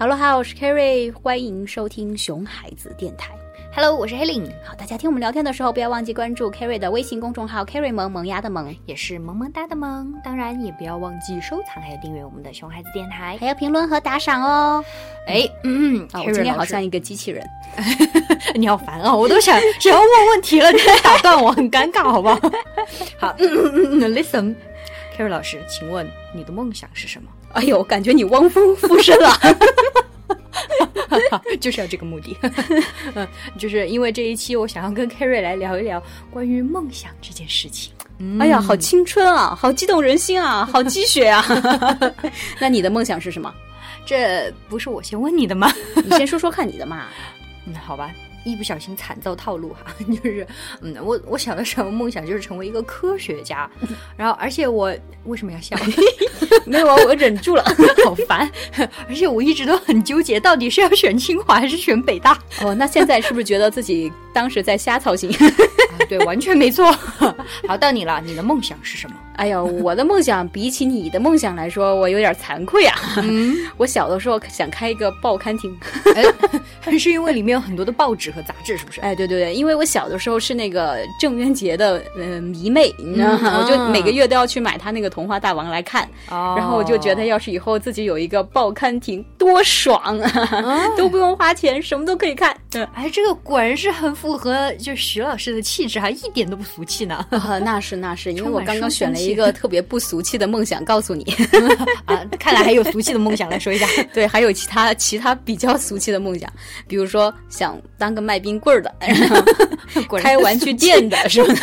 Hello，哈，我是 carry 欢迎收听熊孩子电台。Hello，我是 Helen，好，大家听我们聊天的时候，不要忘记关注 Kerry 的微信公众号 Kerry 萌萌芽的萌，也是萌萌哒的萌。当然，也不要忘记收藏还有订阅我们的熊孩子电台。还要评论和打赏哦。哎，嗯，啊，我今天好像一个机器人。你好烦哦！我都想想要问问题了，你还打断我，很尴尬，好不好？好、嗯嗯嗯、，Listen，Kerry 老师，请问你的梦想是什么？哎呦，感觉你汪峰附身了。就是要这个目的，嗯，就是因为这一期我想要跟 Kerry 来聊一聊关于梦想这件事情。嗯哎呀，好青春啊，好激动人心啊，好鸡血啊！那你的梦想是什么？这不是我先问你的吗？你先说说看你的嘛。嗯，好吧，一不小心惨遭套路哈，就是，嗯，我我小的时候梦想就是成为一个科学家，然后而且我为什么要笑？没有啊，我忍住了。好烦，而且我一直都很纠结，到底是要选清华还是选北大？哦，那现在是不是觉得自己当时在瞎操心？啊对，完全没错。好，到你了，你的梦想是什么？哎呀，我的梦想比起你的梦想来说，我有点惭愧啊。嗯，我小的时候想开一个报刊亭，哎，是因为里面有很多的报纸和杂志，是不是？哎，对对对，因为我小的时候是那个郑渊洁的呃迷妹，你知道吗？嗯我就每个月都要去买他那个《童话大王》来看，哦然后我就觉得，要是以后自己有一个报刊亭，多爽啊，都不用花钱，什么都可以看。嗯哎，这个果然是很符合就徐老师的气质，还一点都不俗气呢。啊，那是那是，因为我刚刚选了书香气一个特别不俗气的梦想，告诉你。啊，看来还有俗气的梦想，来说一下。对，还有其他其他比较俗气的梦想，比如说想当个卖冰棍儿的，然后开玩具店的，是吧？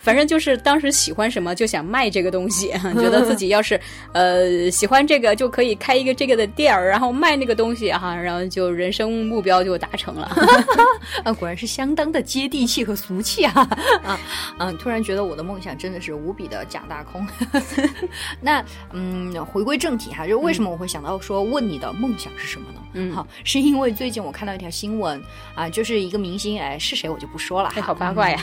反正就是当时喜欢什么就想卖这个东西，觉得自己要是呃喜欢这个就可以开一个这个的店儿，然后卖那个东西哈，然后就人生目标就达成了。啊，果然是相当的接地气和俗气啊啊嗯，突然觉得我的梦想真的是无比的假大空。那嗯，回归正题哈，就为什么我会想到说问你的梦想是什么呢？嗯好，是因为最近我看到一条新闻啊，就是一个明星，哎，是谁我就不说了好八卦呀！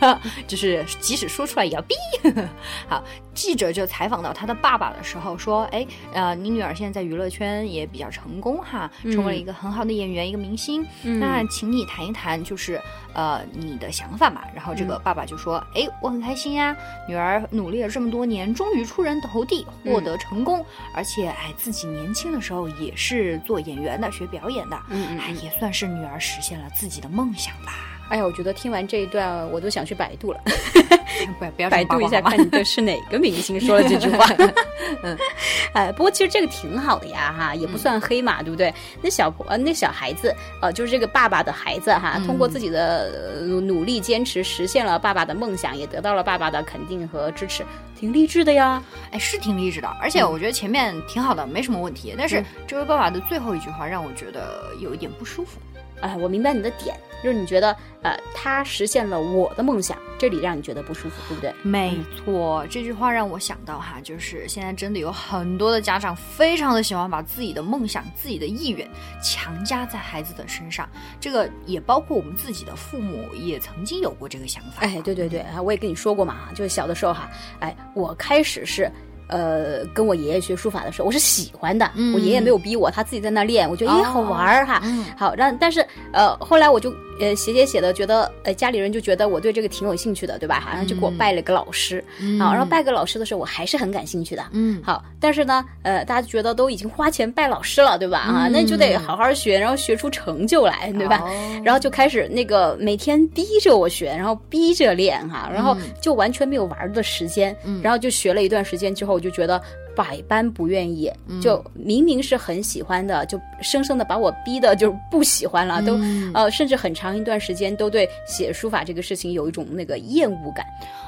嗯 就是即使说出来也要逼。好，记者就采访到他的爸爸的时候说：“哎，呃，你女儿现在在娱乐圈也比较成功哈，成为了一个很好的演员，一个明星。嗯那请你谈一谈，就是呃你的想法嘛。”然后这个爸爸就说：“哎，我很开心呀，女儿努力了这么多年，终于出人头地，获得成功，而且哎自己年轻的时候也是做演员的，学表演的，嗯嗯哎也算是女儿实现了自己的梦想吧。”哎呀，我觉得听完这一段，我都想去百度了，不要不要百度一下，看你这是哪个明星说了这句话。嗯，哎，不过其实这个挺好的呀，哈，也不算黑嘛，对不对？那小婆，呃，那小孩子，呃，就是这个爸爸的孩子哈，通过自己的呃努力坚持，实现了爸爸的梦想，也得到了爸爸的肯定和支持，挺励志的呀。哎，是挺励志的，而且我觉得前面挺好的，没什么问题。但是嗯这位爸爸的最后一句话让我觉得有一点不舒服。哎，我明白你的点，就是你觉得，呃，他实现了我的梦想，这里让你觉得不舒服，对不对？没错，这句话让我想到哈，就是现在真的有很多的家长非常的喜欢把自己的梦想、自己的意愿强加在孩子的身上，这个也包括我们自己的父母也曾经有过这个想法。哎，对对对，啊，我也跟你说过嘛，就是小的时候哈，哎，我开始是。呃，跟我爷爷学书法的时候，我是喜欢的。嗯我爷爷没有逼我，他自己在那练，我觉得哎好玩儿哈。嗯好，让但是呃，后来我就呃写写写的，觉得呃家里人就觉得我对这个挺有兴趣的，对吧？然后就给我拜了个老师。好，然后拜个老师的时候，我还是很感兴趣的。嗯好，但是呢，呃，大家觉得都已经花钱拜老师了，对吧？啊，那你就得好好学，然后学出成就来，对吧？哦然后就开始那个每天逼着我学，然后逼着练哈，然后就完全没有玩的时间，嗯然后就学了一段时间之后，我就觉得百般不愿意，就明明是很喜欢的，就生生的把我逼的就不喜欢了，都呃，甚至很长一段时间都对写书法这个事情有一种那个厌恶感。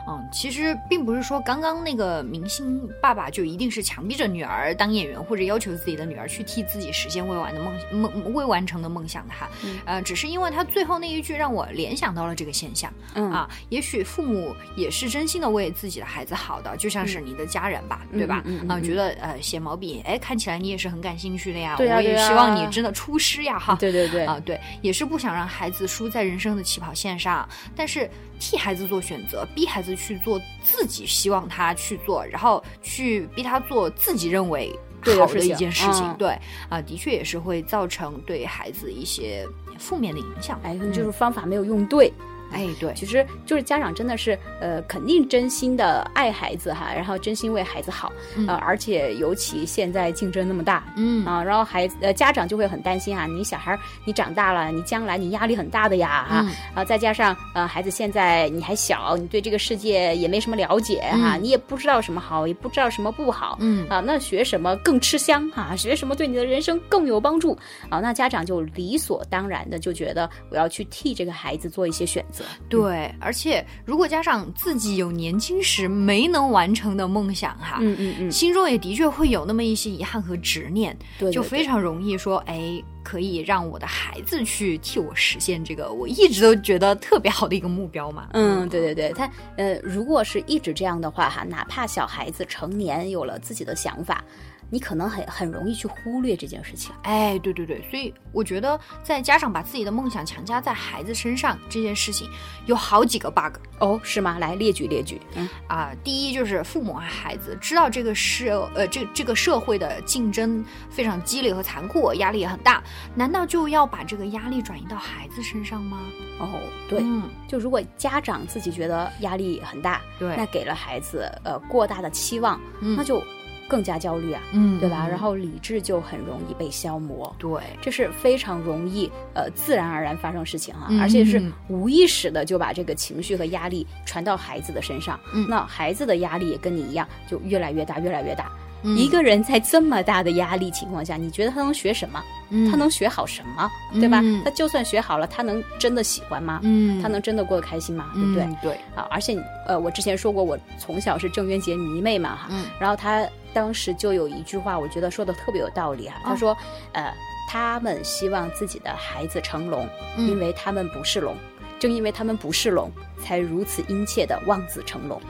嗯，其实并不是说刚刚那个明星爸爸就一定是强逼着女儿当演员，或者要求自己的女儿去替自己实现未完的梦梦未完成的梦想的哈。呃，只是因为他最后那一句让我联想到了这个现象。嗯啊，也许父母也是真心的为自己的孩子好的，就像是你的家人吧，对吧？啊，觉得呃写毛笔，哎，看起来你也是很感兴趣的呀，对呀对呀我也希望你真的出师呀，哈。对对对，啊，对，也是不想让孩子输在人生的起跑线上，但是替孩子做选择，逼孩子去做自己希望他去做，然后去逼他做自己认为好的一件事情，嗯对啊，的确也是会造成对孩子一些负面的影响。哎，就是方法没有用对。哎，对，其实就是家长真的是呃，肯定真心的爱孩子哈，然后真心为孩子好，呃，而且尤其现在竞争那么大，嗯。啊，然后孩子呃家长就会很担心啊，你小孩你长大了，你将来你压力很大的呀哈，嗯。啊，再加上呃孩子现在你还小，你对这个世界也没什么了解哈，你也不知道什么好，也不知道什么不好，嗯。啊，那学什么更吃香哈、学什么对你的人生更有帮助。啊？那家长就理所当然的就觉得我要去替这个孩子做一些选择，对，而且如果加上自己有年轻时没能完成的梦想哈，嗯嗯嗯，心中也的确会有那么一些遗憾和执念，对，就对。非常容易说，哎，可以让我的孩子去替我实现这个我一直都觉得特别好的一个目标嘛。嗯，对对对，他呃，如果是一直这样的话哈，哪怕小孩子成年有了自己的想法，你可能很很容易去忽略这件事情。哎，对对对，所以我觉得在家长把自己的梦想强加在孩子身上这件事情，有好几个 bug 哦，是吗？来列举列举。嗯啊。第一就是父母和孩子知道这个社呃这这个社会的竞争非常激烈和残酷，压力也很大，难道就要把这个压力转移到孩子身上吗？哦，对，嗯，就如果家长自己觉得压力很大，对那给了孩子呃过大的期望，嗯那就更加焦虑啊，嗯对吧？然后理智就很容易被消磨。对，这是非常容易呃自然而然发生事情哈、嗯而且是无意识的就把这个情绪和压力传到孩子的身上，嗯那孩子的压力也跟你一样，就越来越大，越来越大。嗯一个人在这么大的压力情况下，你觉得他能学什么？嗯他能学好什么？对吧？嗯他就算学好了，他能真的喜欢吗？嗯他能真的过得开心吗？对不对？嗯对，啊，而且呃，我之前说过，我从小是郑渊洁迷妹嘛哈，嗯然后他当时就有一句话，我觉得说的特别有道理啊。他说，呃，他们希望自己的孩子成龙，嗯因为他们不是龙，正因为他们不是龙，才如此殷切的望子成龙。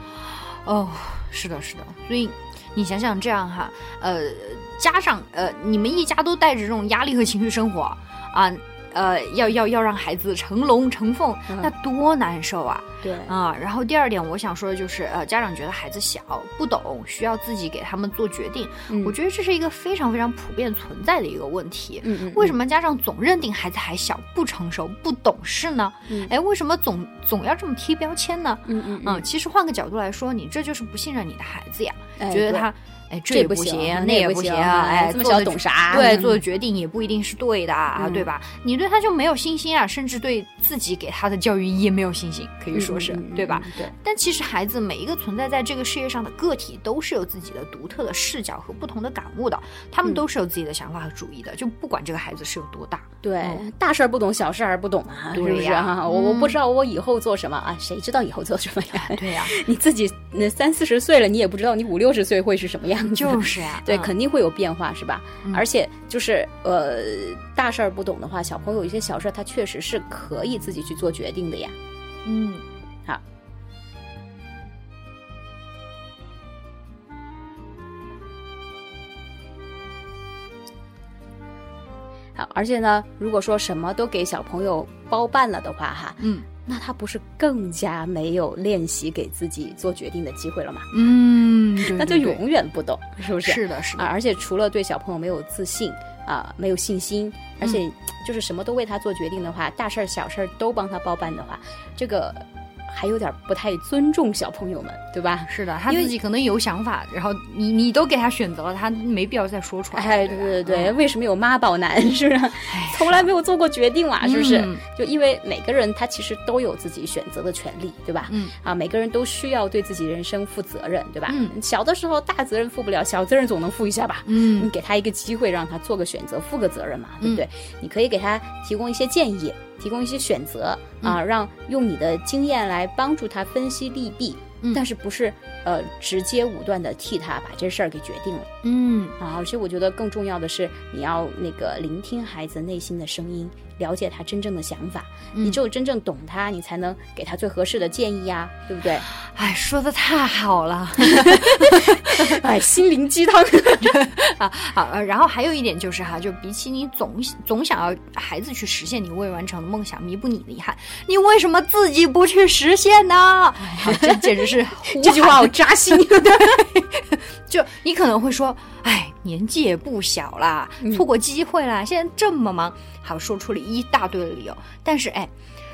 哦，是的，是的，所以你想想这样哈，呃，加上呃，你们一家都带着这种压力和情绪生活啊。呃，要要要让孩子成龙成凤，嗯那多难受啊！对，啊，然后第二点，我想说的就是，呃，家长觉得孩子小不懂，需要自己给他们做决定。嗯我觉得这是一个非常非常普遍存在的一个问题。嗯嗯，为什么家长总认定孩子还小、不成熟、不懂事呢？嗯哎、为什么总总要这么贴标签呢？嗯嗯嗯，其实换个角度来说，你这就是不信任你的孩子呀，哎觉得他。哎，这也不也行，那也不行，不哎，这么小懂啥？对，嗯做的决定也不一定是对的啊，嗯对吧？你对他就没有信心啊，甚至对自己给他的教育也没有信心，可以说是，对吧？嗯对，但其实孩子每一个存在在这个世界上的个体，都是有自己的独特的视角和不同的感悟的，他们嗯都是有自己的想法和主意的，就不管这个孩子是有多大。对，嗯大事儿不懂，小事儿不懂啊，是不是对呀啊？我我不嗯知道我以后做什么啊，谁知道以后做什么呀？对呀、你自己那三四十岁了，你也不知道你五六十岁会是什么样子。就是啊、对，嗯肯定会有变化，是吧？嗯而且就是呃，大事儿不懂的话，小朋友有一些小事儿，他确实是可以自己去做决定的呀。嗯，好。好，而且呢，如果说什么都给小朋友包办了的话，哈，嗯那他不是更加没有练习给自己做决定的机会了吗？嗯，对那就永远不懂，是不是？是的，是的，啊，而且除了对小朋友没有自信啊、没有信心，而且嗯就是什么都为他做决定的话，大事儿小事儿都帮他包办的话，这个还有点不太尊重小朋友们，对吧？是的，他自己可能有想法，然后你你都给他选择了，他没必要再说出来。哎，对对对，嗯为什么有妈宝男？是不是？哎从来没有做过决定嘛，是不是？嗯就因为每个人他其实都有自己选择的权利，对吧？嗯啊，每个人都需要对自己人生负责任，对吧？嗯小的时候大责任负不了，小责任总能负一下吧？嗯你嗯给他一个机会，让他做个选择，负个责任嘛，对不对？你可以给他提供一些建议，提供一些选择啊，让用你的经验来帮助他分析利弊，嗯。但是不是呃直接武断的替他把这事儿给决定了。嗯。啊？而且我觉得更重要的是，你要那个聆听孩子内心的声音，了解他真正的想法。嗯你只有真正懂他，你才能给他最合适的建议呀、对不对？哎，说的太好了 哎，心灵鸡汤。啊！好，呃然后还有一点就是哈，就比起你总总想要孩子去实现你未完成的梦想，弥补你的遗憾，你为什么自己不去实现呢？好，这简直是 这句话好扎心。对就你可能会说，哎，年纪也不小啦，嗯错过机会啦，现在这么忙，好说出了一大堆的理由。但是，哎，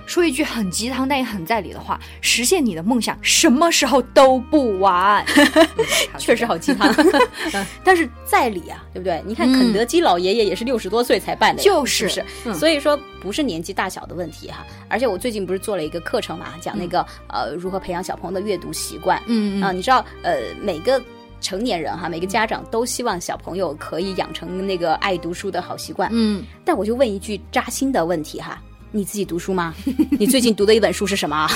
说一句很鸡汤但也很在理的话，实现你的梦想，什么时候都不晚。确实好鸡汤，但是在理啊，对不对？你看肯德基老爷爷也是六十多岁才办的，就是是不是？嗯所以说不是年纪大小的问题哈。而且我最近不是做了一个课程嘛，讲那个、呃如何培养小朋友的阅读习惯。嗯啊，你知道呃每个。成年人哈，每个家长都希望小朋友可以养成那个爱读书的好习惯。嗯，但我就问一句扎心的问题哈，你自己读书吗？你最近读的一本书是什么啊？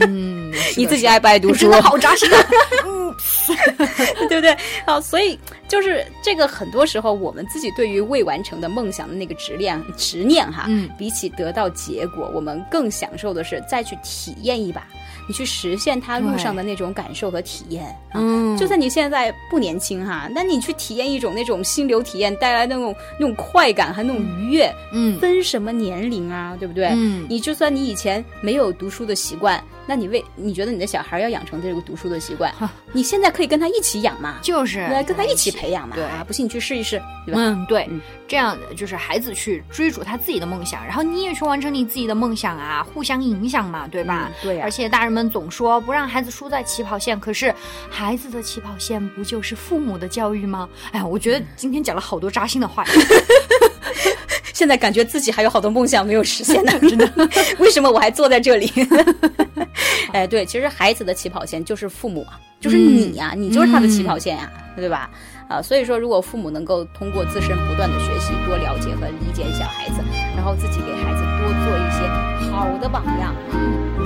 嗯，你自己爱不爱读书？真的好扎心啊！对不对？好，所以就是这个，很多时候我们自己对于未完成的梦想的那个执念、执念哈，嗯比起得到结果，我们更享受的是再去体验一把，你去实现它路上的那种感受和体验。啊嗯就算你现在不年轻哈，那你去体验一种那种心流体验带来那种那种快感和那种愉悦，嗯分什么年龄啊，对不对？嗯你就算你以前没有读书的习惯，那你为你觉得你的小孩要养成这个读书的习惯，你现在可以跟他一起养嘛，就是来跟他一起培养嘛，对啊，不信你去试一试，对吧？嗯，对，嗯这样就是孩子去追逐他自己的梦想，然后你也去完成你自己的梦想啊，互相影响嘛，对吧？嗯对啊而且大人们总说不让孩子输在起跑线，可是孩子的起跑线不就是父母的教育吗？哎呀，我觉得今天讲了好多扎心的话。现在感觉自己还有好多梦想没有实现呢，真的，为什么我还坐在这里？哎，对，其实孩子的起跑线就是父母啊，就是你呀、你就是他的起跑线呀、对吧？啊，所以说，如果父母能够通过自身不断的学习，多了解和理解小孩子，然后自己给孩子多做一些好的榜样，嗯，